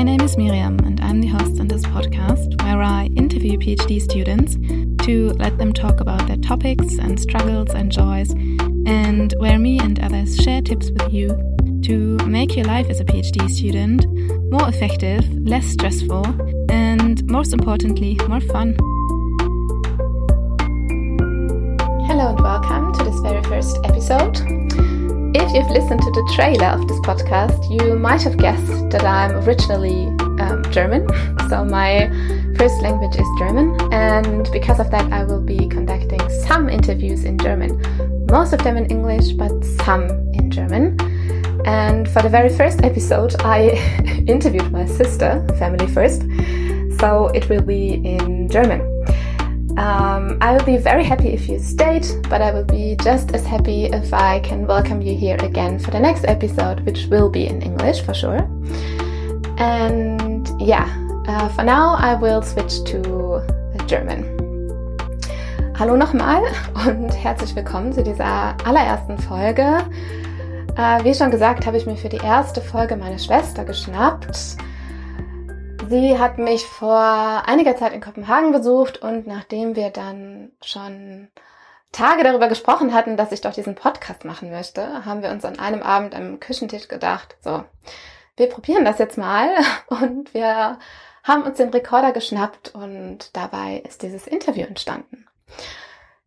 My name is Miriam, and I'm the host on this podcast where I interview PhD students to let them talk about their topics and struggles and joys, and where me and others share tips with you to make your life as a PhD student more effective, less stressful, and most importantly, more fun. If you've listened to the trailer of this podcast, you might have guessed that I'm originally um, German. So my first language is German, and because of that, I will be conducting some interviews in German. Most of them in English, but some in German. And for the very first episode, I interviewed my sister, family first, so it will be in German. Um, I will be very happy if you stayed, but I will be just as happy if I can welcome you here again for the next episode, which will be in English for sure. And yeah, uh, for now I will switch to German. Hallo nochmal und herzlich willkommen zu dieser allerersten Folge. Äh, wie schon gesagt, habe ich mir für die erste Folge meine Schwester geschnappt. Sie hat mich vor einiger Zeit in Kopenhagen besucht und nachdem wir dann schon Tage darüber gesprochen hatten, dass ich doch diesen Podcast machen möchte, haben wir uns an einem Abend am Küchentisch gedacht, so, wir probieren das jetzt mal und wir haben uns den Rekorder geschnappt und dabei ist dieses Interview entstanden.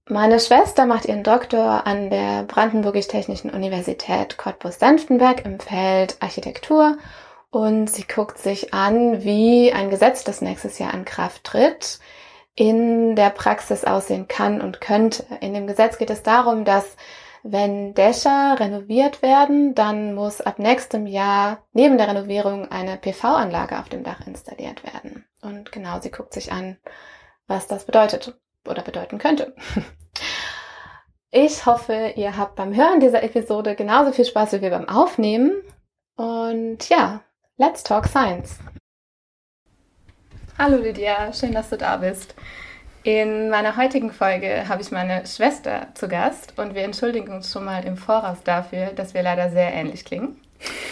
Meine Schwester macht ihren Doktor an der Brandenburgisch-Technischen Universität Cottbus-Senftenberg im Feld Architektur und sie guckt sich an, wie ein Gesetz, das nächstes Jahr in Kraft tritt, in der Praxis aussehen kann und könnte. In dem Gesetz geht es darum, dass wenn Dächer renoviert werden, dann muss ab nächstem Jahr neben der Renovierung eine PV-Anlage auf dem Dach installiert werden. Und genau, sie guckt sich an, was das bedeutet oder bedeuten könnte. Ich hoffe, ihr habt beim Hören dieser Episode genauso viel Spaß wie wir beim Aufnehmen. Und ja, Let's Talk Science. Hallo Lydia, schön, dass du da bist. In meiner heutigen Folge habe ich meine Schwester zu Gast und wir entschuldigen uns schon mal im Voraus dafür, dass wir leider sehr ähnlich klingen.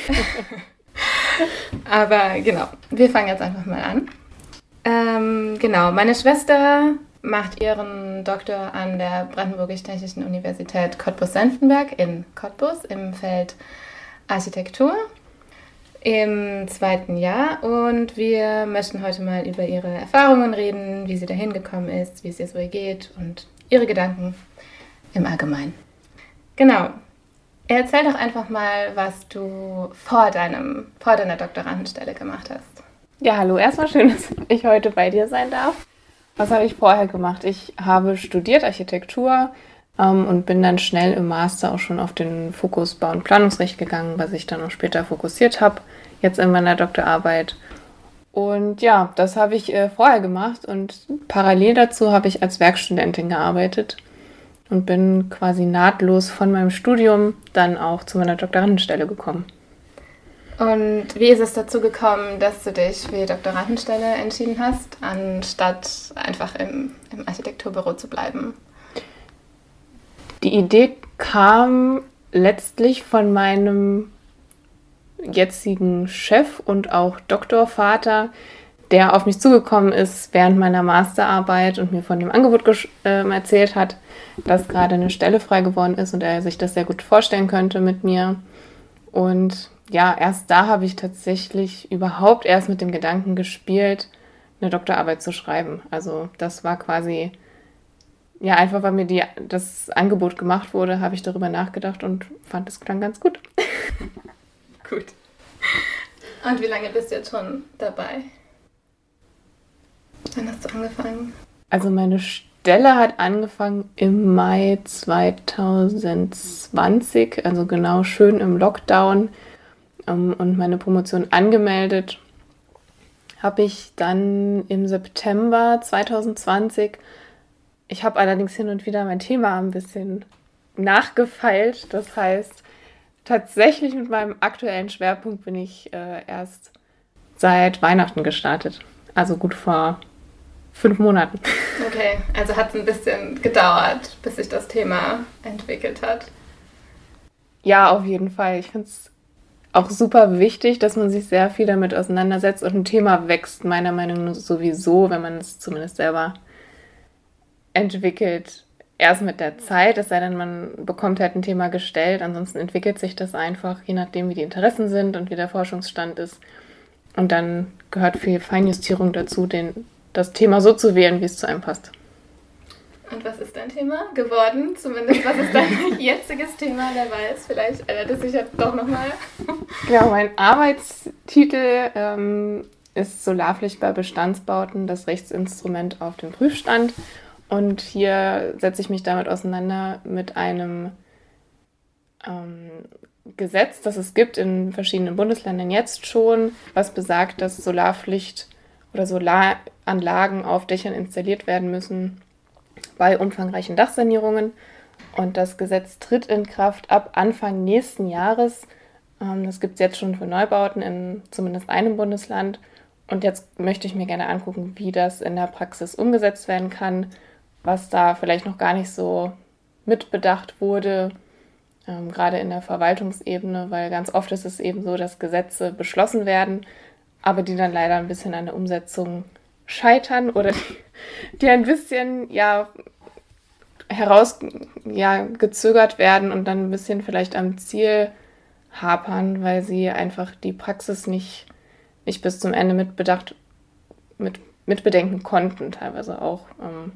Aber genau, wir fangen jetzt einfach mal an. Ähm, genau, meine Schwester macht ihren Doktor an der Brandenburgisch-Technischen Universität Cottbus-Senftenberg in Cottbus im Feld Architektur im zweiten Jahr und wir möchten heute mal über ihre Erfahrungen reden, wie sie dahin gekommen ist, wie es ihr so geht und ihre Gedanken im Allgemeinen. Genau. Erzähl doch einfach mal, was du vor, deinem, vor deiner Doktorandenstelle gemacht hast. Ja, hallo. Erstmal schön, dass ich heute bei dir sein darf. Was habe ich vorher gemacht? Ich habe studiert Architektur, ähm, und bin dann schnell im Master auch schon auf den Fokus Bau- und Planungsrecht gegangen, was ich dann auch später fokussiert habe, jetzt in meiner Doktorarbeit. Und ja, das habe ich äh, vorher gemacht und parallel dazu habe ich als Werkstudentin gearbeitet und bin quasi nahtlos von meinem Studium dann auch zu meiner Doktorandenstelle gekommen. Und wie ist es dazu gekommen, dass du dich für die Doktorandenstelle entschieden hast, anstatt einfach im, im Architekturbüro zu bleiben? Die Idee kam letztlich von meinem jetzigen Chef und auch Doktorvater, der auf mich zugekommen ist während meiner Masterarbeit und mir von dem Angebot äh, erzählt hat, dass gerade eine Stelle frei geworden ist und er sich das sehr gut vorstellen könnte mit mir. Und ja, erst da habe ich tatsächlich überhaupt erst mit dem Gedanken gespielt, eine Doktorarbeit zu schreiben. Also das war quasi ja, einfach weil mir die, das Angebot gemacht wurde, habe ich darüber nachgedacht und fand, es klang ganz gut. gut. Und wie lange bist du jetzt schon dabei? Wann hast du angefangen? Also meine Stelle hat angefangen im Mai 2020, also genau schön im Lockdown ähm, und meine Promotion angemeldet habe ich dann im September 2020 ich habe allerdings hin und wieder mein Thema ein bisschen nachgefeilt. Das heißt, tatsächlich mit meinem aktuellen Schwerpunkt bin ich äh, erst seit Weihnachten gestartet. Also gut vor fünf Monaten. Okay, also hat es ein bisschen gedauert, bis sich das Thema entwickelt hat. Ja, auf jeden Fall. Ich finde es auch super wichtig, dass man sich sehr viel damit auseinandersetzt und ein Thema wächst, meiner Meinung nach sowieso, wenn man es zumindest selber entwickelt, erst mit der Zeit, es sei denn, man bekommt halt ein Thema gestellt, ansonsten entwickelt sich das einfach, je nachdem, wie die Interessen sind und wie der Forschungsstand ist. Und dann gehört viel Feinjustierung dazu, den, das Thema so zu wählen, wie es zu einem passt. Und was ist dein Thema geworden? Zumindest, was ist dein jetziges Thema? Wer weiß, vielleicht ändert es sich ja doch nochmal. Ja, mein Arbeitstitel ähm, ist Solarpflicht bei Bestandsbauten, das Rechtsinstrument auf dem Prüfstand. Und hier setze ich mich damit auseinander mit einem ähm, Gesetz, das es gibt in verschiedenen Bundesländern jetzt schon, was besagt, dass Solarpflicht oder Solaranlagen auf Dächern installiert werden müssen bei umfangreichen Dachsanierungen. Und das Gesetz tritt in Kraft ab Anfang nächsten Jahres. Ähm, das gibt es jetzt schon für Neubauten in zumindest einem Bundesland. Und jetzt möchte ich mir gerne angucken, wie das in der Praxis umgesetzt werden kann, was da vielleicht noch gar nicht so mitbedacht wurde, ähm, gerade in der Verwaltungsebene, weil ganz oft ist es eben so, dass Gesetze beschlossen werden, aber die dann leider ein bisschen an der Umsetzung scheitern oder die, ein bisschen ja heraus ja, gezögert werden und dann ein bisschen vielleicht am Ziel hapern, weil sie einfach die Praxis nicht, nicht bis zum Ende mitbedacht, mit, mitbedenken konnten, teilweise auch ähm,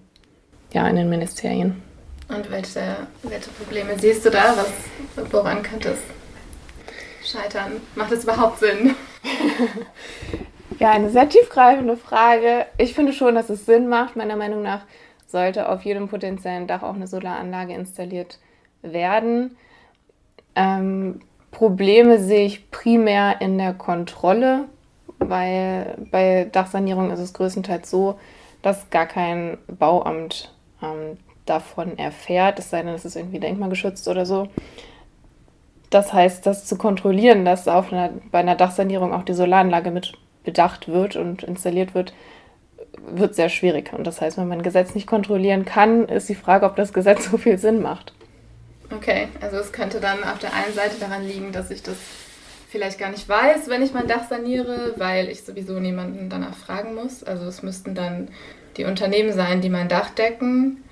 ja, in den Ministerien. Und welche, welche Probleme siehst du da? Was, woran könnte es scheitern? Macht es überhaupt Sinn? ja, eine sehr tiefgreifende Frage. Ich finde schon, dass es Sinn macht. Meiner Meinung nach sollte auf jedem potenziellen Dach auch eine Solaranlage installiert werden. Ähm, Probleme sehe ich primär in der Kontrolle, weil bei Dachsanierung ist es größtenteils so, dass gar kein Bauamt ähm, davon erfährt, es sei denn, es ist irgendwie denkmalgeschützt oder so. Das heißt, das zu kontrollieren, dass auf einer, bei einer Dachsanierung auch die Solaranlage mit bedacht wird und installiert wird, wird sehr schwierig. Und das heißt, wenn man ein Gesetz nicht kontrollieren kann, ist die Frage, ob das Gesetz so viel Sinn macht. Okay, also es könnte dann auf der einen Seite daran liegen, dass ich das vielleicht gar nicht weiß, wenn ich mein Dach saniere, weil ich sowieso niemanden danach fragen muss. Also es müssten dann die Unternehmen sein, die mein Dach decken.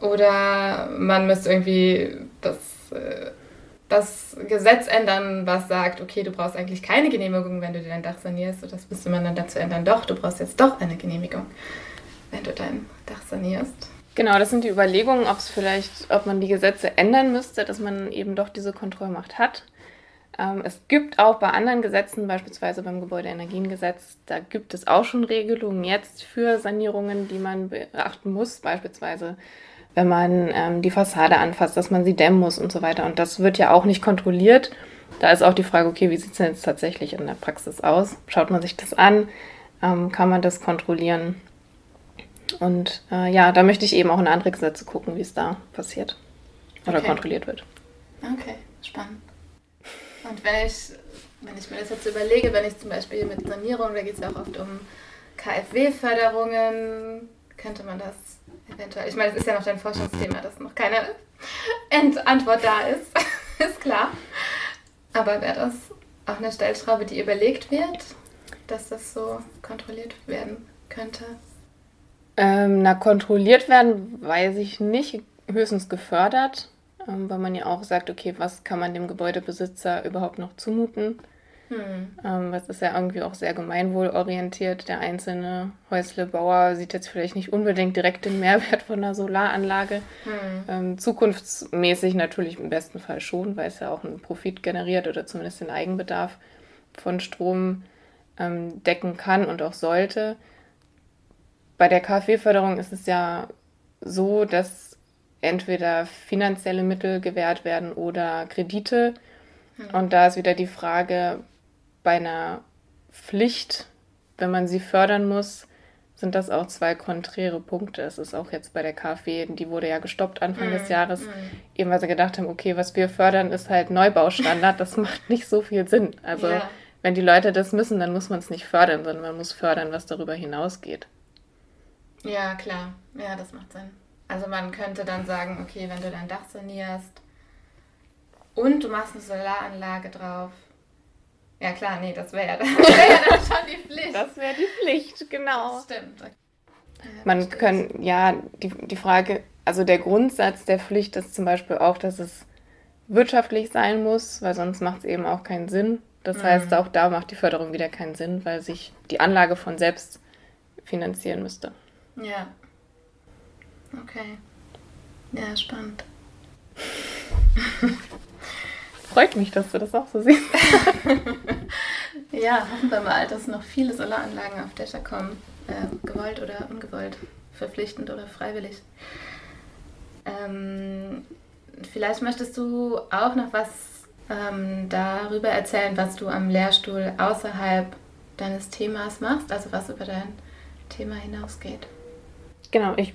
Oder man müsste irgendwie das, äh, das Gesetz ändern, was sagt, okay, du brauchst eigentlich keine Genehmigung, wenn du dein Dach sanierst. Und das müsste man dann dazu ändern, doch, du brauchst jetzt doch eine Genehmigung, wenn du dein Dach sanierst. Genau, das sind die Überlegungen, ob es vielleicht, ob man die Gesetze ändern müsste, dass man eben doch diese Kontrollmacht hat. Ähm, es gibt auch bei anderen Gesetzen, beispielsweise beim Gebäudeenergiengesetz, da gibt es auch schon Regelungen jetzt für Sanierungen, die man beachten muss, beispielsweise wenn man ähm, die Fassade anfasst, dass man sie dämmen muss und so weiter. Und das wird ja auch nicht kontrolliert. Da ist auch die Frage, okay, wie sieht es denn jetzt tatsächlich in der Praxis aus? Schaut man sich das an? Ähm, kann man das kontrollieren? Und äh, ja, da möchte ich eben auch in andere Gesetze gucken, wie es da passiert oder okay. kontrolliert wird. Okay, spannend. Und wenn ich, wenn ich mir das jetzt überlege, wenn ich zum Beispiel mit Sanierung, da geht es ja auch oft um KfW-Förderungen, könnte man das eventuell, ich meine, es ist ja noch dein Forschungsthema, dass noch keine End Antwort da ist, ist klar. Aber wäre das auch eine Stellschraube, die überlegt wird, dass das so kontrolliert werden könnte? Ähm, na, kontrolliert werden weiß ich nicht, höchstens gefördert weil man ja auch sagt, okay, was kann man dem Gebäudebesitzer überhaupt noch zumuten? Hm. Ähm, das ist ja irgendwie auch sehr gemeinwohlorientiert. Der einzelne Häuslebauer sieht jetzt vielleicht nicht unbedingt direkt den Mehrwert von einer Solaranlage. Hm. Ähm, zukunftsmäßig natürlich im besten Fall schon, weil es ja auch einen Profit generiert oder zumindest den Eigenbedarf von Strom ähm, decken kann und auch sollte. Bei der KfW-Förderung ist es ja so, dass entweder finanzielle Mittel gewährt werden oder Kredite. Hm. Und da ist wieder die Frage, bei einer Pflicht, wenn man sie fördern muss, sind das auch zwei konträre Punkte. Es ist auch jetzt bei der KfW, die wurde ja gestoppt Anfang mm, des hm, Jahres, mm. eben weil sie gedacht haben, okay, was wir fördern, ist halt Neubaustandard. Das macht nicht so viel Sinn. Also ja. wenn die Leute das müssen, dann muss man es nicht fördern, sondern man muss fördern, was darüber hinausgeht. Ja, klar. Ja, das macht Sinn. Also man könnte dann sagen, okay, wenn du dein Dach sanierst und du machst eine Solaranlage drauf, Ja klar, nee, das wäre ja, wär ja dann schon die Pflicht. Das wäre die Pflicht, genau. Stimmt. Ja, Man kann, ja, die, die Frage, also der Grundsatz der Pflicht ist zum Beispiel auch, dass es wirtschaftlich sein muss, weil sonst macht es eben auch keinen Sinn. Das heißt, auch da macht die Förderung wieder keinen Sinn, weil sich die Anlage von selbst finanzieren müsste. Ja. Okay. Ja, spannend. Freut mich, dass du das auch so siehst. Ja, hoffen wir mal, dass noch viele Solaranlagen auf Dächer kommen. Äh, gewollt oder ungewollt, verpflichtend oder freiwillig. Ähm, vielleicht möchtest du auch noch was ähm, darüber erzählen, was du am Lehrstuhl außerhalb deines Themas machst, also was über dein Thema hinausgeht. Genau, ich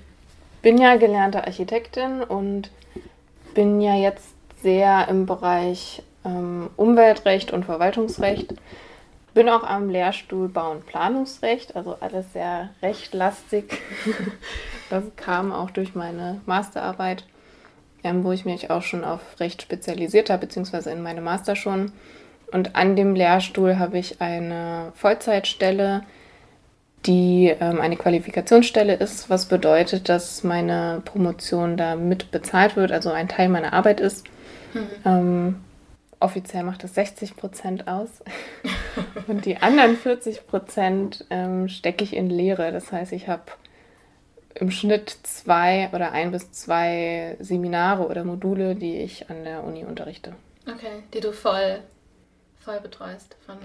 bin ja gelernte Architektin und bin ja jetzt sehr im Bereich ähm, Umweltrecht und Verwaltungsrecht. Bin auch am Lehrstuhl Bau- und Planungsrecht, also alles sehr rechtlastig. das kam auch durch meine Masterarbeit, ähm, wo ich mich auch schon auf Recht spezialisiert habe, beziehungsweise in meine Master schon. Und an dem Lehrstuhl habe ich eine Vollzeitstelle, die ähm, eine Qualifikationsstelle ist, was bedeutet, dass meine Promotion da mit bezahlt wird, also ein Teil meiner Arbeit ist. Ähm, offiziell macht das 60 Prozent aus und die anderen 40 Prozent ähm, stecke ich in Lehre. Das heißt, ich habe im Schnitt zwei oder ein bis zwei Seminare oder Module, die ich an der Uni unterrichte. Okay, die du voll, voll betreust von.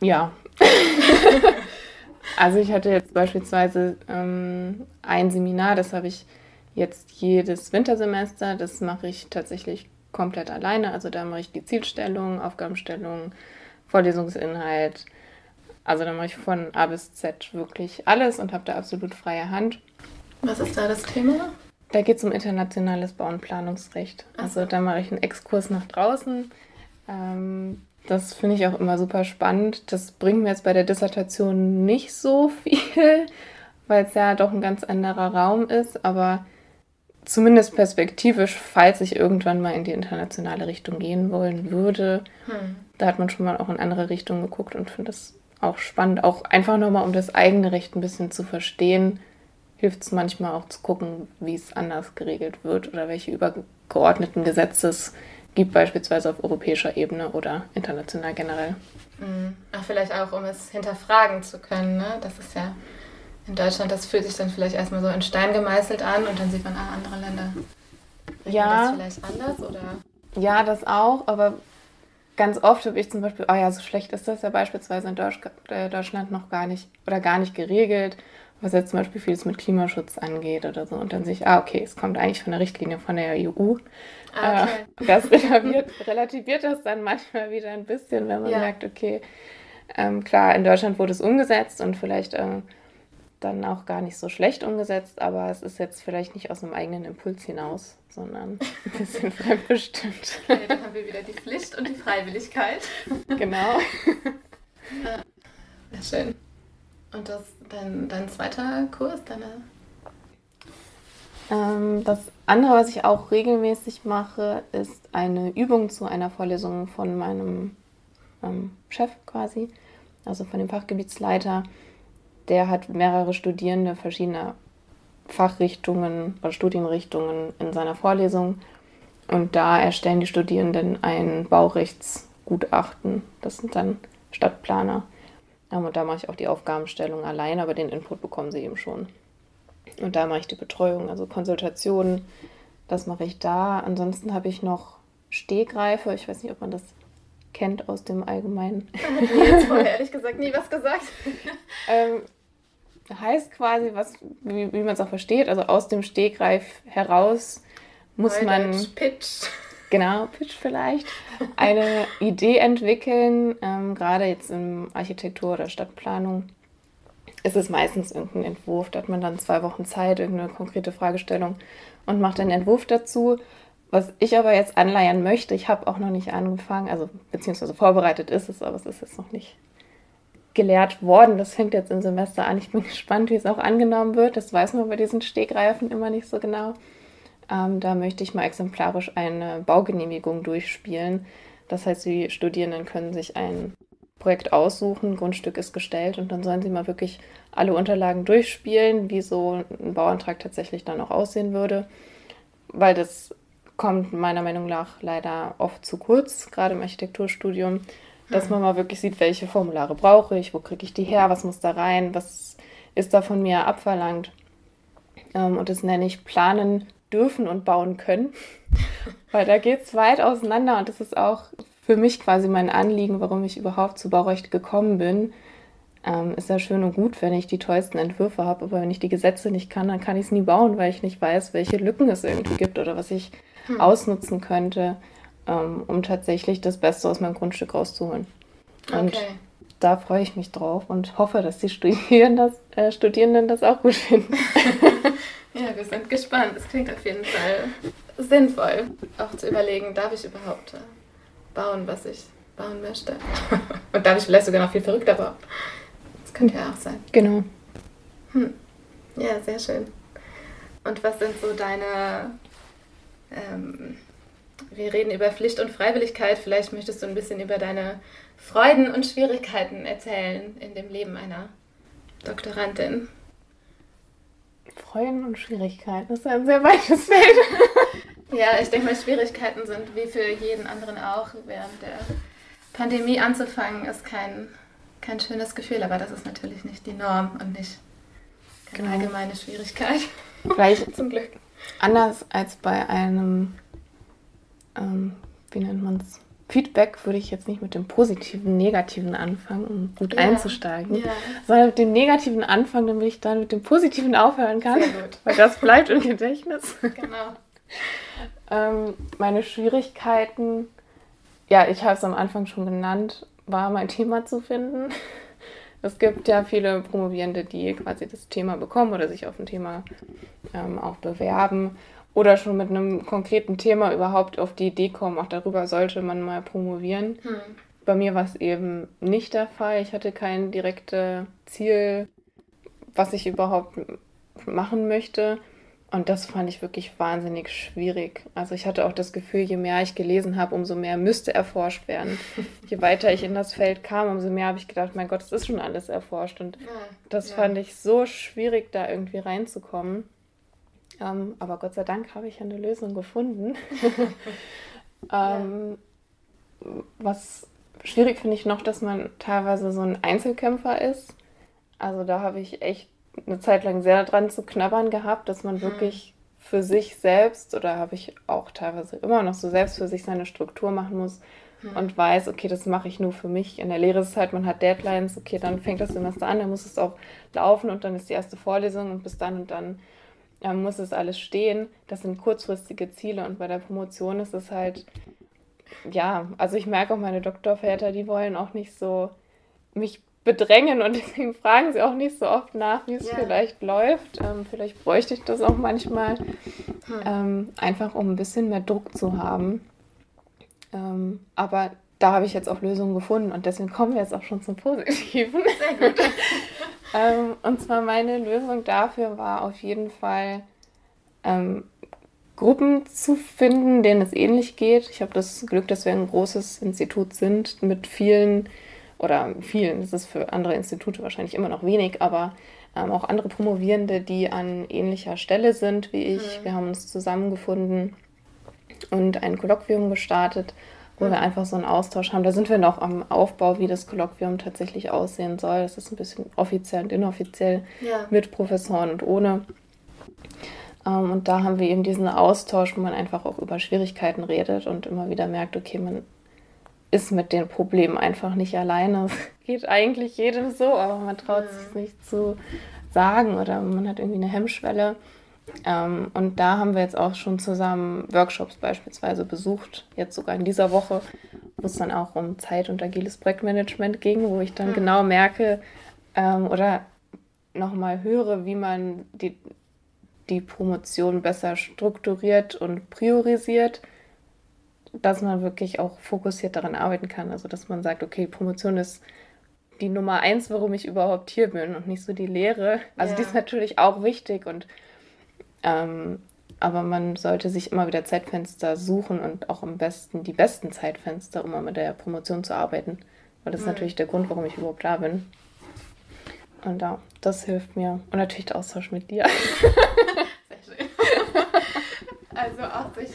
Ja. also ich hatte jetzt beispielsweise ähm, ein Seminar, das habe ich jetzt jedes Wintersemester. Das mache ich tatsächlich komplett alleine. Also da mache ich die Zielstellung, Aufgabenstellung, Vorlesungsinhalt. Also da mache ich von A bis Z wirklich alles und habe da absolut freie Hand. Was ist da das Thema? Da geht es um internationales Bau- und Planungsrecht. Also so. da mache ich einen Exkurs nach draußen. Ähm, das finde ich auch immer super spannend. Das bringt mir jetzt bei der Dissertation nicht so viel, weil es ja doch ein ganz anderer Raum ist. Aber zumindest perspektivisch, falls ich irgendwann mal in die internationale Richtung gehen wollen würde, Hm. da hat man schon mal auch in andere Richtungen geguckt und finde das auch spannend. Auch einfach nochmal, um das eigene Recht ein bisschen zu verstehen, hilft es manchmal auch zu gucken, wie es anders geregelt wird oder welche übergeordneten Gesetze es gibt, beispielsweise auf europäischer Ebene oder international generell. Hm. Ach, vielleicht auch, um es hinterfragen zu können. Ne? Das ist ja in Deutschland, das fühlt sich dann vielleicht erstmal so in Stein gemeißelt an und dann sieht man, ah, andere Länder Ja. das vielleicht anders oder. Ja, das auch, aber ganz oft habe ich zum Beispiel, oh ja, so schlecht ist das ja beispielsweise in Deutsch, äh, Deutschland noch gar nicht oder gar nicht geregelt, was jetzt zum Beispiel vieles mit Klimaschutz angeht oder so. Und dann sehe ich, ah, okay, es kommt eigentlich von der Richtlinie von der EU. Ah, okay. Äh, das relativiert, relativiert das dann manchmal wieder ein bisschen, wenn man Ja. merkt, okay, ähm, klar, in Deutschland wurde es umgesetzt und vielleicht äh, dann auch gar nicht so schlecht umgesetzt, aber es ist jetzt vielleicht nicht aus einem eigenen Impuls hinaus, sondern ein bisschen fremdbestimmt. Okay, dann haben wir wieder die Pflicht und die Freiwilligkeit. genau. Ja, schön. Und das, dein, dein zweiter Kurs, deine. Ähm, das andere, was ich auch regelmäßig mache, ist eine Übung zu einer Vorlesung von meinem ähm, Chef quasi, also von dem Fachgebietsleiter. Der hat mehrere Studierende verschiedener Fachrichtungen oder Studienrichtungen in seiner Vorlesung. Und da erstellen die Studierenden ein Baurechtsgutachten. Das sind dann Stadtplaner. Ähm, Und da mache ich auch die Aufgabenstellung allein, aber den Input bekommen sie eben schon. Und da mache ich die Betreuung, also Konsultationen. Das mache ich da. Ansonsten habe ich noch Stehgreife. Ich weiß nicht, ob man das kennt aus dem Allgemeinen. Hat mir jetzt vorher ehrlich gesagt nie was gesagt. ähm, heißt quasi, was, wie, wie man es auch versteht, also aus dem Stehgreif heraus muss man, Neudeutsch Pitch. Genau, Pitch vielleicht, eine Idee entwickeln. Ähm, gerade jetzt in Architektur oder Stadtplanung ist es meistens irgendein Entwurf. Da hat man dann zwei Wochen Zeit, irgendeine konkrete Fragestellung und macht einen Entwurf dazu. Was ich aber jetzt anleiern möchte, ich habe auch noch nicht angefangen, also beziehungsweise vorbereitet ist es, aber es ist jetzt noch nicht gelehrt worden. Das fängt jetzt im Semester an. Ich bin gespannt, wie es auch angenommen wird. Das weiß man bei diesen Stegreifen immer nicht so genau. Ähm, da möchte ich mal exemplarisch eine Baugenehmigung durchspielen. Das heißt, die Studierenden können sich ein Projekt aussuchen, Grundstück ist gestellt und dann sollen sie mal wirklich alle Unterlagen durchspielen, wie so ein Bauantrag tatsächlich dann auch aussehen würde, weil das kommt meiner Meinung nach leider oft zu kurz, gerade im Architekturstudium, dass man mal wirklich sieht, welche Formulare brauche ich, wo kriege ich die her, was muss da rein, was ist da von mir abverlangt. Ähm, und das nenne ich planen dürfen und bauen können, weil da geht es weit auseinander und das ist auch für mich quasi mein Anliegen, warum ich überhaupt zu Baurecht gekommen bin. Ähm, ist ja schön und gut, wenn ich die tollsten Entwürfe habe, aber wenn ich die Gesetze nicht kann, dann kann ich es nie bauen, weil ich nicht weiß, welche Lücken es irgendwie gibt oder was ich hm. ausnutzen könnte, ähm, um tatsächlich das Beste aus meinem Grundstück rauszuholen. Und okay. da freue ich mich drauf und hoffe, dass die Studierenden das, äh, Studierenden das auch gut finden. ja, wir sind gespannt. Es klingt auf jeden Fall sinnvoll, auch zu überlegen, darf ich überhaupt äh, bauen, was ich bauen möchte. Und darf ich vielleicht sogar noch viel verrückter bauen. Das könnte ja auch sein. Genau. Hm. Ja, sehr schön. Und was sind so deine... Ähm, wir reden über Pflicht und Freiwilligkeit. Vielleicht möchtest du ein bisschen über deine Freuden und Schwierigkeiten erzählen in dem Leben einer Doktorandin. Freuden und Schwierigkeiten, das ist ein sehr weites Feld. Ja, ich denke mal, Schwierigkeiten sind wie für jeden anderen auch. Während der Pandemie anzufangen, ist kein, kein schönes Gefühl, aber das ist natürlich nicht die Norm und nicht keine genau. allgemeine Schwierigkeit. Vielleicht zum Glück. Anders als bei einem, ähm, wie nennt man es? Feedback würde ich jetzt nicht mit dem positiven, negativen anfangen, um gut ja. einzusteigen, ja. sondern mit dem negativen anfangen, damit ich dann mit dem positiven aufhören kann. Sehr gut. Weil das bleibt im Gedächtnis. Genau. Ähm, meine Schwierigkeiten, ja, ich habe es am Anfang schon genannt, war mein Thema zu finden. Es gibt ja viele Promovierende, die quasi das Thema bekommen oder sich auf ein Thema ähm, auch bewerben oder schon mit einem konkreten Thema überhaupt auf die Idee kommen, auch darüber sollte man mal promovieren. Hm. Bei mir war es eben nicht der Fall. Ich hatte kein direktes Ziel, was ich überhaupt machen möchte. Und das fand ich wirklich wahnsinnig schwierig. Also ich hatte auch das Gefühl, je mehr ich gelesen habe, umso mehr müsste erforscht werden. je weiter ich in das Feld kam, umso mehr habe ich gedacht, mein Gott, es ist schon alles erforscht. Und ja, das ja. fand ich so schwierig, da irgendwie reinzukommen. Ähm, aber Gott sei Dank habe ich eine Lösung gefunden. ähm, ja. Was schwierig finde ich noch, dass man teilweise so ein Einzelkämpfer ist. Also da habe ich echt eine Zeit lang sehr dran zu knabbern gehabt, dass man hm. wirklich für sich selbst oder habe ich auch teilweise immer noch so selbst für sich seine Struktur machen muss hm. und weiß, okay, das mache ich nur für mich. In der Lehre ist es halt, man hat Deadlines, okay, dann fängt das Semester an, dann muss es auch laufen und dann ist die erste Vorlesung und bis dann und dann muss es alles stehen. Das sind kurzfristige Ziele und bei der Promotion ist es halt, ja, also ich merke auch meine Doktorväter, die wollen auch nicht so mich bedrängen und deswegen fragen sie auch nicht so oft nach, wie es ja. vielleicht läuft. Ähm, vielleicht bräuchte ich das auch manchmal, hm. ähm, einfach um ein bisschen mehr Druck zu haben. Ähm, aber da habe ich jetzt auch Lösungen gefunden und deswegen kommen wir jetzt auch schon zum Positiven. Sehr gut. Ähm, und zwar meine Lösung dafür war auf jeden Fall ähm, Gruppen zu finden, denen es ähnlich geht. Ich habe das Glück, dass wir ein großes Institut sind mit vielen oder vielen, das ist für andere Institute wahrscheinlich immer noch wenig, aber ähm, auch andere Promovierende, die an ähnlicher Stelle sind wie ich. Mhm. Wir haben uns zusammengefunden und ein Kolloquium gestartet, wo mhm. wir einfach so einen Austausch haben. Da sind wir noch am Aufbau, wie das Kolloquium tatsächlich aussehen soll. Das ist ein bisschen offiziell und inoffiziell ja. mit Professoren und ohne. Ähm, und da haben wir eben diesen Austausch, wo man einfach auch über Schwierigkeiten redet und immer wieder merkt, okay, man ist mit den Problemen einfach nicht alleine. Es geht eigentlich jedem so, aber man traut mhm. sich nicht zu sagen oder man hat irgendwie eine Hemmschwelle. Ähm, und da haben wir jetzt auch schon zusammen Workshops beispielsweise besucht, jetzt sogar in dieser Woche, wo es dann auch um Zeit- und agiles Projektmanagement ging, wo ich dann mhm. genau merke ähm, oder nochmal höre, wie man die, die Promotion besser strukturiert und priorisiert dass man wirklich auch fokussiert daran arbeiten kann. Also dass man sagt, okay, Promotion ist die Nummer eins, warum ich überhaupt hier bin und nicht so die Lehre. Also ja. die ist natürlich auch wichtig und ähm, aber man sollte sich immer wieder Zeitfenster suchen und auch am besten die besten Zeitfenster, um mit der Promotion zu arbeiten. Weil das ist mhm. natürlich der Grund, warum ich überhaupt da bin. Und ja, das hilft mir. Und natürlich der Austausch mit dir. Sehr schön. also auch sich,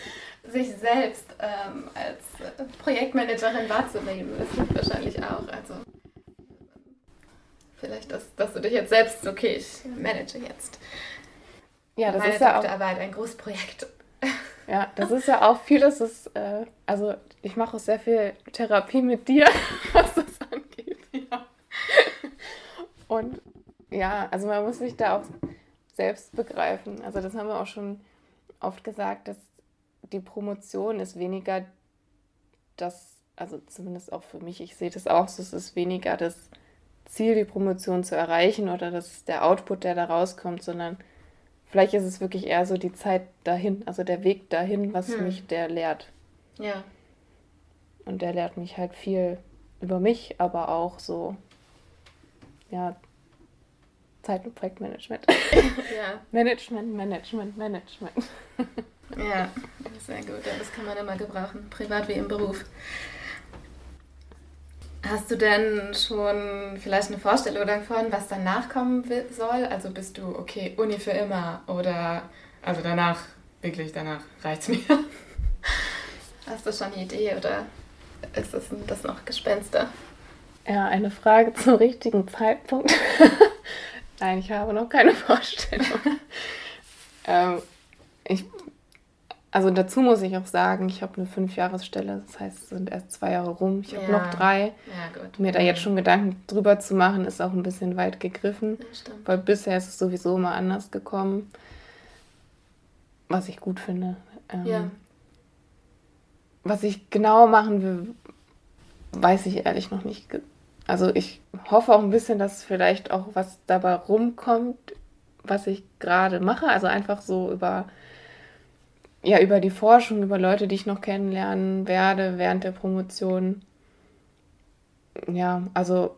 sich selbst ähm, als Projektmanagerin wahrzunehmen, das hilft wahrscheinlich auch. Also vielleicht, dass, dass du dich jetzt selbst, okay, ich manage jetzt. Ja, das ist ja auch ein großes Projekt. Ja, das ist ja auch vieles, ist, äh, also ich mache auch sehr viel Therapie mit dir, was das angeht. Ja. Und ja, also man muss sich da auch selbst begreifen. Also das haben wir auch schon oft gesagt, dass die Promotion ist weniger das, also zumindest auch für mich, ich sehe das auch so, es ist weniger das Ziel, die Promotion zu erreichen oder das ist der Output, der da rauskommt, sondern vielleicht ist es wirklich eher so die Zeit dahin, also der Weg dahin, was hm. mich der lehrt. Ja. Und der lehrt mich halt viel über mich, aber auch so, ja, Zeit- und Projektmanagement. ja. Management, Management, Management. ja, sehr gut. Das kann man immer gebrauchen, privat wie im Beruf. Hast du denn schon vielleicht eine Vorstellung davon, was danach kommen soll? Also bist du, okay, Uni für immer oder, also danach, wirklich danach reicht es mir? Hast du schon eine Idee oder ist das, das noch Gespenster? Ja, eine Frage zum richtigen Zeitpunkt. Nein, ich habe noch keine Vorstellung. ähm, ich also dazu muss ich auch sagen, ich habe eine Fünfjahresstelle, das heißt, es sind erst zwei Jahre rum. Ich habe ja. noch drei. Ja, gut. Mir da jetzt schon Gedanken drüber zu machen, ist auch ein bisschen weit gegriffen. Weil bisher ist es sowieso immer anders gekommen. Was ich gut finde. Ähm, ja. Was ich genau machen will, weiß ich ehrlich noch nicht. Also ich hoffe auch ein bisschen, dass vielleicht auch was dabei rumkommt, was ich gerade mache. Also einfach so über ja, über die Forschung, über Leute, die ich noch kennenlernen werde während der Promotion. Ja, also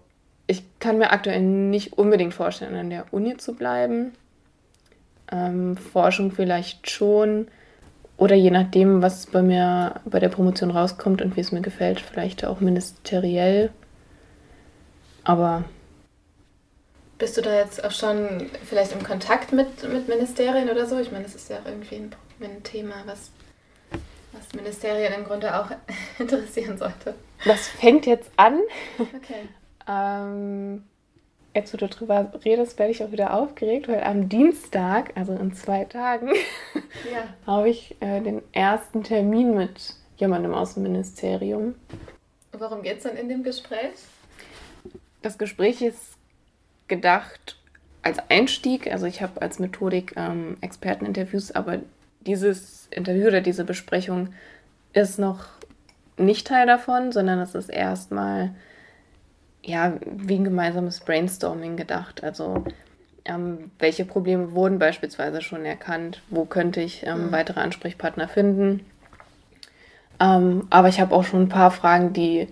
ich kann mir aktuell nicht unbedingt vorstellen, an der Uni zu bleiben. Ähm, Forschung vielleicht schon. Oder je nachdem, was bei mir bei der Promotion rauskommt und wie es mir gefällt, vielleicht auch ministeriell. Aber. Bist du da jetzt auch schon vielleicht im Kontakt mit, mit Ministerien oder so? Ich meine, das ist ja auch irgendwie ein ein Thema, was, was Ministerien im Grunde auch interessieren sollte. Das fängt jetzt an. Okay. ähm, jetzt, wo du drüber redest, werde ich auch wieder aufgeregt, weil am Dienstag, also in zwei Tagen, ja. habe ich äh, den ersten Termin mit jemandem aus dem Ministerium. Worum geht es dann in dem Gespräch? Das Gespräch ist gedacht als Einstieg. Also ich habe als Methodik ähm, Experteninterviews, aber dieses Interview oder diese Besprechung ist noch nicht Teil davon, sondern es ist erstmal ja, wie ein gemeinsames Brainstorming gedacht. Also ähm, welche Probleme wurden beispielsweise schon erkannt, wo könnte ich ähm, mhm. weitere Ansprechpartner finden. Ähm, aber ich habe auch schon ein paar Fragen, die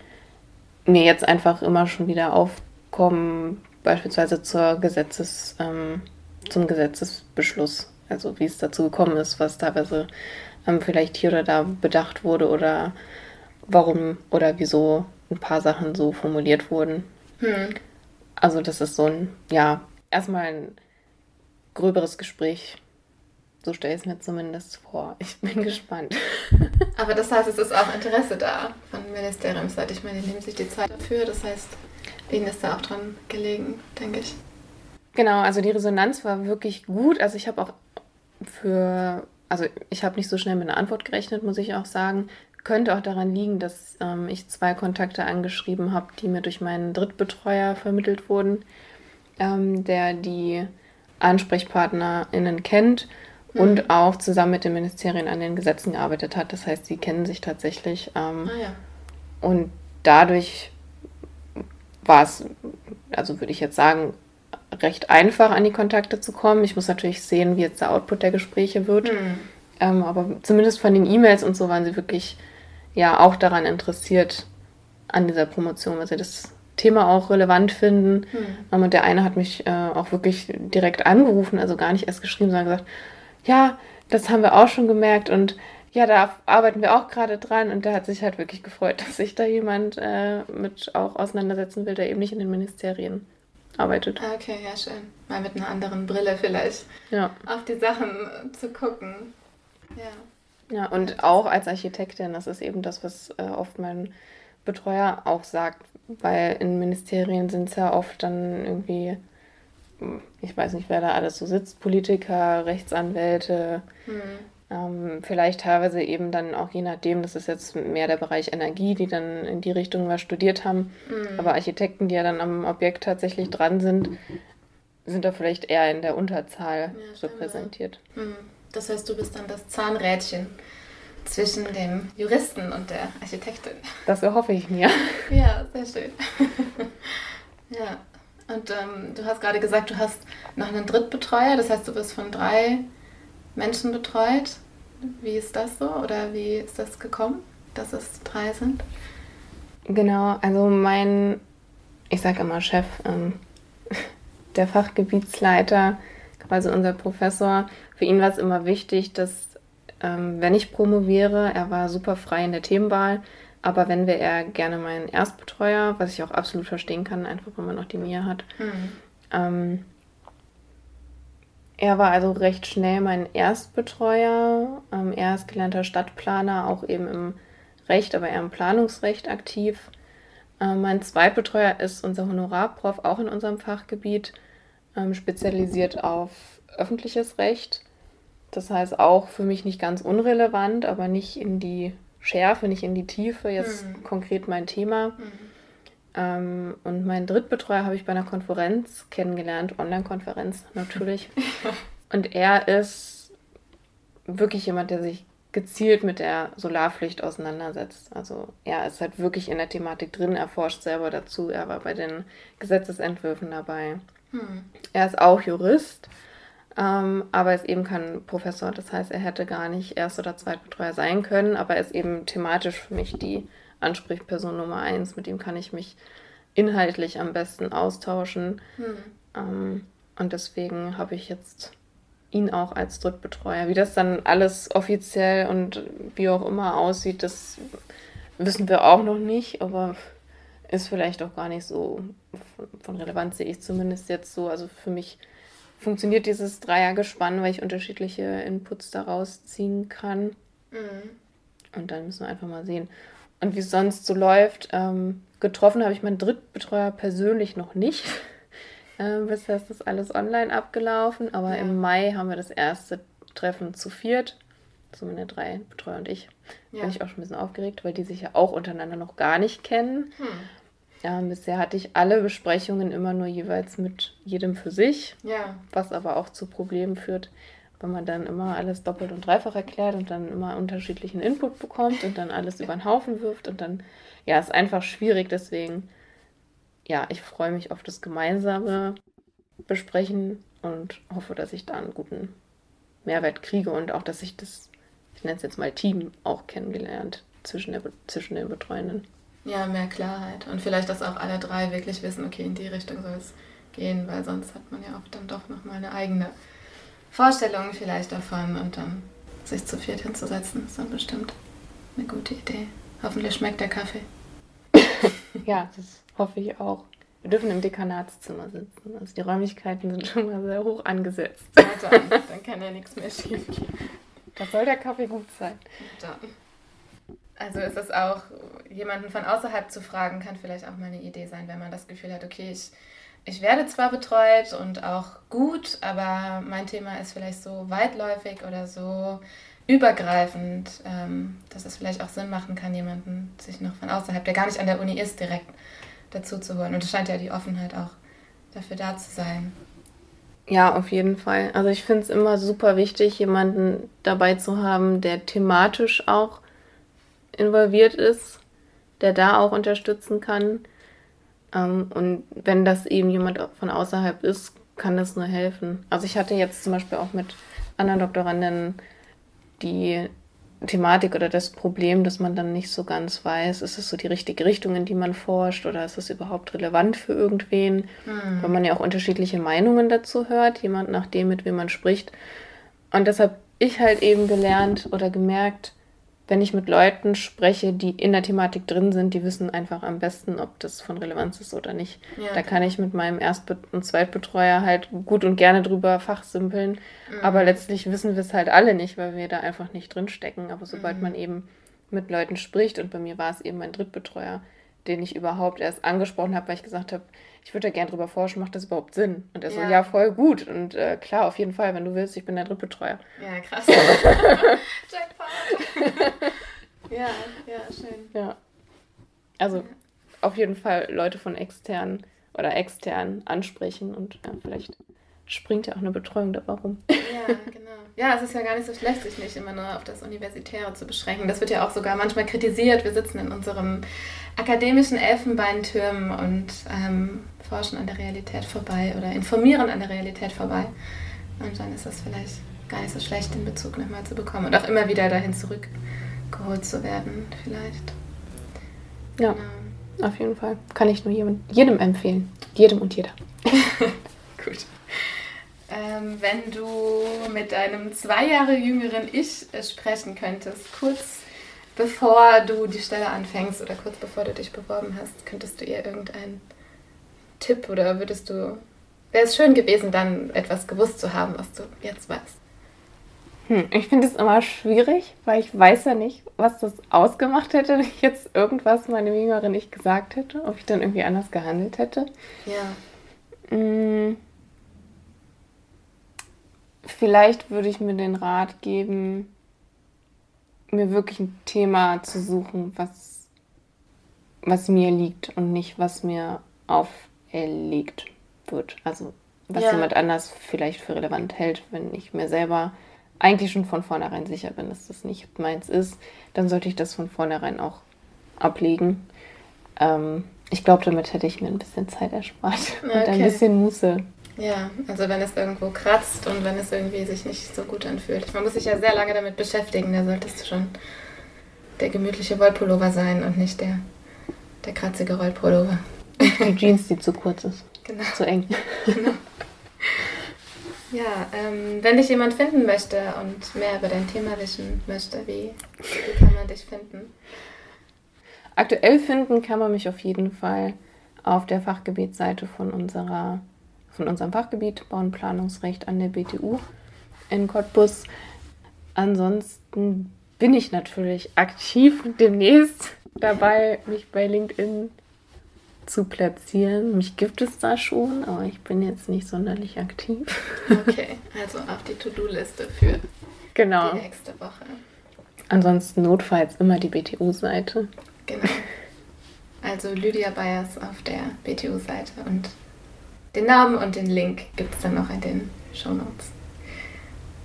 mir jetzt einfach immer schon wieder aufkommen, beispielsweise zur Gesetzes, ähm, zum Gesetzesbeschluss also wie es dazu gekommen ist, was teilweise ähm, vielleicht hier oder da bedacht wurde oder warum oder wieso ein paar Sachen so formuliert wurden. Hm. Also das ist so ein, ja, erstmal ein gröberes Gespräch. So stelle ich es mir zumindest vor. Ich bin gespannt. Aber das heißt, es ist auch Interesse da von Ministeriumsseite. Ich meine, die nehmen sich die Zeit dafür. Das heißt, ihnen ist da auch dran gelegen, denke ich. Genau, also die Resonanz war wirklich gut. Also ich habe auch für, also ich habe nicht so schnell mit einer Antwort gerechnet, muss ich auch sagen. Könnte auch daran liegen, dass ähm, ich zwei Kontakte angeschrieben habe, die mir durch meinen Drittbetreuer vermittelt wurden, ähm, der die AnsprechpartnerInnen kennt mhm. und auch zusammen mit den Ministerien an den Gesetzen gearbeitet hat. Das heißt, sie kennen sich tatsächlich. Ähm, ah, ja. Und dadurch war es, also würde ich jetzt sagen, recht einfach an die Kontakte zu kommen. Ich muss natürlich sehen, wie jetzt der Output der Gespräche wird. Mhm. Ähm, aber zumindest von den E-Mails und so waren sie wirklich ja auch daran interessiert an dieser Promotion, weil sie das Thema auch relevant finden. Mhm. Und der eine hat mich äh, auch wirklich direkt angerufen, also gar nicht erst geschrieben, sondern gesagt, ja, das haben wir auch schon gemerkt und ja, da arbeiten wir auch gerade dran und der hat sich halt wirklich gefreut, dass sich da jemand äh, mit auch auseinandersetzen will, der eben nicht in den Ministerien arbeitet. Ah, okay, ja, schön. Mal mit einer anderen Brille vielleicht ja. auf die Sachen zu gucken. Ja. Ja, und auch als Architektin, das ist eben das, was äh, oft mein Betreuer auch sagt, weil in Ministerien sind es ja oft dann irgendwie, ich weiß nicht, wer da alles so sitzt, Politiker, Rechtsanwälte, hm. Ähm, vielleicht teilweise eben dann auch je nachdem, das ist jetzt mehr der Bereich Energie, die dann in die Richtung was studiert haben, hm. aber Architekten, die ja dann am Objekt tatsächlich dran sind, sind da vielleicht eher in der Unterzahl ja, repräsentiert. Hm. Das heißt, du bist dann das Zahnrädchen zwischen dem Juristen und der Architektin. Das erhoffe ich mir. Ja, sehr schön. ja. Und ähm, du hast gerade gesagt, du hast noch einen Drittbetreuer, das heißt, du wirst von drei Menschen betreut. Wie ist das so oder wie ist das gekommen, dass es drei sind? Genau, also mein, ich sage immer Chef, ähm, der Fachgebietsleiter, quasi unser Professor, für ihn war es immer wichtig, dass ähm, wenn ich promoviere, er war super frei in der Themenwahl, aber wenn wäre er gerne mein Erstbetreuer, was ich auch absolut verstehen kann, einfach wenn man noch die Mia hat. Mhm. Ähm, er war also recht schnell mein Erstbetreuer. Ähm, er ist gelernter Stadtplaner, auch eben im Recht, aber eher im Planungsrecht aktiv. Ähm, mein Zweitbetreuer ist unser Honorarprof, auch in unserem Fachgebiet, ähm, spezialisiert auf öffentliches Recht. Das heißt auch für mich nicht ganz unrelevant, aber nicht in die Schärfe, nicht in die Tiefe, jetzt mhm. konkret mein Thema. Mhm. Ähm, und meinen Drittbetreuer habe ich bei einer Konferenz kennengelernt, Online-Konferenz natürlich. und er ist wirklich jemand, der sich gezielt mit der Solarpflicht auseinandersetzt. Also er ist halt wirklich in der Thematik drin, er forscht selber dazu, er war bei den Gesetzesentwürfen dabei. Hm. Er ist auch Jurist ähm, aber ist eben kein Professor. Das heißt, er hätte gar nicht Erst- oder Zweitbetreuer sein können, aber er ist eben thematisch für mich die Ansprechperson Nummer eins. Mit ihm kann ich mich inhaltlich am besten austauschen. Hm. Ähm, und deswegen habe ich jetzt ihn auch als Drittbetreuer. Wie das dann alles offiziell und wie auch immer aussieht, das wissen wir auch noch nicht, aber ist vielleicht auch gar nicht so von Relevanz, sehe ich zumindest jetzt so. Also für mich funktioniert dieses Dreiergespann, weil ich unterschiedliche Inputs daraus ziehen kann. Mhm. Und dann müssen wir einfach mal sehen. Und wie es sonst so läuft, ähm, getroffen habe ich meinen Drittbetreuer persönlich noch nicht. ähm, bisher ist das alles online abgelaufen, aber ja. im Mai haben wir das erste Treffen zu viert. So meine drei Betreuer und ich. Ja. Bin ich auch schon ein bisschen aufgeregt, weil die sich ja auch untereinander noch gar nicht kennen. Hm. Ja, bisher hatte ich alle Besprechungen immer nur jeweils mit jedem für sich. Ja. Was aber auch zu Problemen führt, wenn man dann immer alles doppelt und dreifach erklärt und dann immer unterschiedlichen Input bekommt und dann alles über den Haufen wirft und dann, ja, ist einfach schwierig. Deswegen, ja, ich freue mich auf das gemeinsame Besprechen und hoffe, dass ich da einen guten Mehrwert kriege und auch, dass ich das, ich nenne es jetzt mal Team, auch kennengelernt zwischen, der, zwischen den Betreuenden. Ja, mehr Klarheit. Und vielleicht, dass auch alle drei wirklich wissen, okay, in die Richtung soll es gehen, weil sonst hat man ja oft dann doch nochmal eine eigene Vorstellung vielleicht davon und dann sich zu viert hinzusetzen, ist dann bestimmt eine gute Idee. Hoffentlich schmeckt der Kaffee. ja, das hoffe ich auch. Wir dürfen im Dekanatszimmer sitzen. Also die Räumlichkeiten sind schon mal sehr hoch angesetzt. Ja, dann, dann kann ja nichts mehr schief gehen. Da soll der Kaffee gut sein. Dann. Also ist es auch, jemanden von außerhalb zu fragen, kann vielleicht auch mal eine Idee sein, wenn man das Gefühl hat, okay, ich, ich werde zwar betreut und auch gut, aber mein Thema ist vielleicht so weitläufig oder so übergreifend, ähm, dass es vielleicht auch Sinn machen kann, jemanden sich noch von außerhalb, der gar nicht an der Uni ist, direkt dazu zu holen. Und es scheint ja die Offenheit auch dafür da zu sein. Ja, auf jeden Fall. Also ich finde es immer super wichtig, jemanden dabei zu haben, der thematisch auch involviert ist, der da auch unterstützen kann. Ähm, und wenn das eben jemand von außerhalb ist, kann das nur helfen. Also ich hatte jetzt zum Beispiel auch mit anderen Doktoranden die Thematik oder das Problem, dass man dann nicht so ganz weiß, ist es so die richtige Richtung, in die man forscht oder ist es überhaupt relevant für irgendwen, mhm. weil man ja auch unterschiedliche Meinungen dazu hört, jemand nach dem, mit wem man spricht. Und deshalb ich halt eben gelernt oder gemerkt, wenn ich mit Leuten spreche, die in der Thematik drin sind, die wissen einfach am besten, ob das von Relevanz ist oder nicht. Ja, da kann ich mit meinem Erstbe- und Zweitbetreuer halt gut und gerne drüber fachsimpeln. Mhm. Aber letztlich wissen wir es halt alle nicht, weil wir da einfach nicht drin stecken. Aber sobald mhm. man eben mit Leuten spricht, und bei mir war es eben mein Drittbetreuer, den ich überhaupt erst angesprochen habe, weil ich gesagt habe, ich würde da gerne drüber forschen, macht das überhaupt Sinn? Und er ja. so, ja, voll gut. Und äh, klar, auf jeden Fall, wenn du willst, ich bin der Drittbetreuer. Ja, krass. Jackpot. ja, ja, schön. Ja. Also ja. auf jeden Fall Leute von extern oder extern ansprechen und ja, vielleicht springt ja auch eine Betreuung dabei rum. Ja, genau. Ja, es ist ja gar nicht so schlecht, sich nicht immer nur auf das Universitäre zu beschränken. Das wird ja auch sogar manchmal kritisiert. Wir sitzen in unserem akademischen Elfenbeintürmen und ähm, forschen an der Realität vorbei oder informieren an der Realität vorbei. Und dann ist das vielleicht gar nicht so schlecht, den Bezug nochmal zu bekommen und auch immer wieder dahin zurückgeholt zu werden, vielleicht. Ja, genau. auf jeden Fall. Kann ich nur jedem, jedem empfehlen. Jedem und jeder. Gut. Ähm, wenn du mit deinem zwei Jahre jüngeren Ich sprechen könntest, kurz bevor du die Stelle anfängst oder kurz bevor du dich beworben hast, könntest du ihr irgendeinen Tipp oder würdest du, wäre es schön gewesen, dann etwas gewusst zu haben, was du jetzt weißt? Hm, ich finde es immer schwierig, weil ich weiß ja nicht, was das ausgemacht hätte, wenn ich jetzt irgendwas meinem Jüngeren nicht gesagt hätte, ob ich dann irgendwie anders gehandelt hätte. Ja. Hm, vielleicht würde ich mir den Rat geben, mir wirklich ein Thema zu suchen, was, was mir liegt und nicht, was mir auferlegt wird. Also was ja. jemand anders vielleicht für relevant hält, wenn ich mir selber eigentlich schon von vornherein sicher bin, dass das nicht meins ist, dann sollte ich das von vornherein auch ablegen. Ähm, ich glaube, damit hätte ich mir ein bisschen Zeit erspart okay. und ein bisschen Muße. Ja, also wenn es irgendwo kratzt und wenn es irgendwie sich nicht so gut anfühlt. Man muss sich ja sehr lange damit beschäftigen, da solltest du schon der gemütliche Wollpullover sein und nicht der, der kratzige Rollpullover. Die Jeans, die zu kurz ist. Genau. Zu eng. Genau. Ja, ähm, wenn dich jemand finden möchte und mehr über dein Thema wissen möchte, wie, wie kann man dich finden? Aktuell finden kann man mich auf jeden Fall auf der Fachgebietsseite von, unserer, von unserem Fachgebiet Bauenplanungsrecht an der BTU in Cottbus. Ansonsten bin ich natürlich aktiv demnächst dabei, mich bei LinkedIn zu platzieren. Mich gibt es da schon, aber ich bin jetzt nicht sonderlich aktiv. Okay, also auf die To-Do-Liste für genau. die nächste Woche. Ansonsten notfalls immer die BTU-Seite. Genau. Also Lydia Bayers auf der BTU-Seite und den Namen und den Link gibt es dann noch in den Show Notes.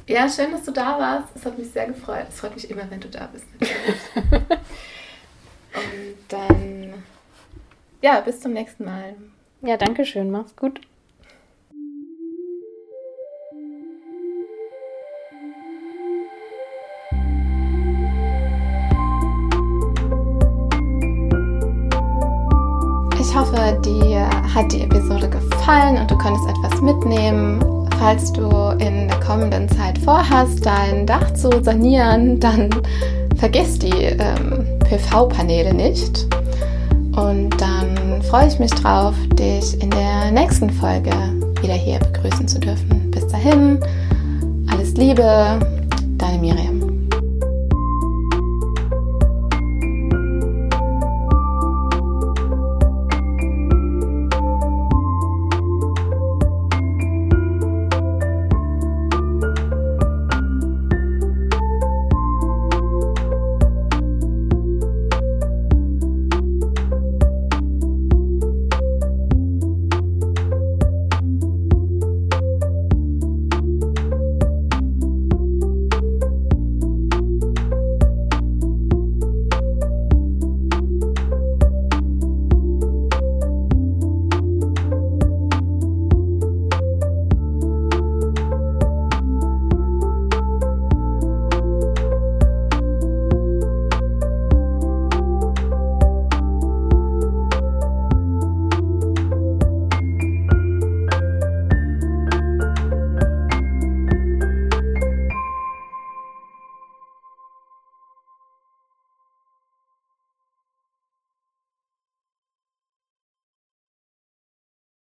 Ja, schön, dass du da warst. Es hat mich sehr gefreut. Es freut mich immer, wenn du da bist. und dann ja, bis zum nächsten Mal. Ja, danke schön. Mach's gut. Hat die Episode gefallen und du konntest etwas mitnehmen. Falls du in der kommenden Zeit vorhast, dein Dach zu sanieren, dann vergiss die ähm, PV-Paneele nicht. Und dann freue ich mich drauf, dich in der nächsten Folge wieder hier begrüßen zu dürfen. Bis dahin, alles Liebe,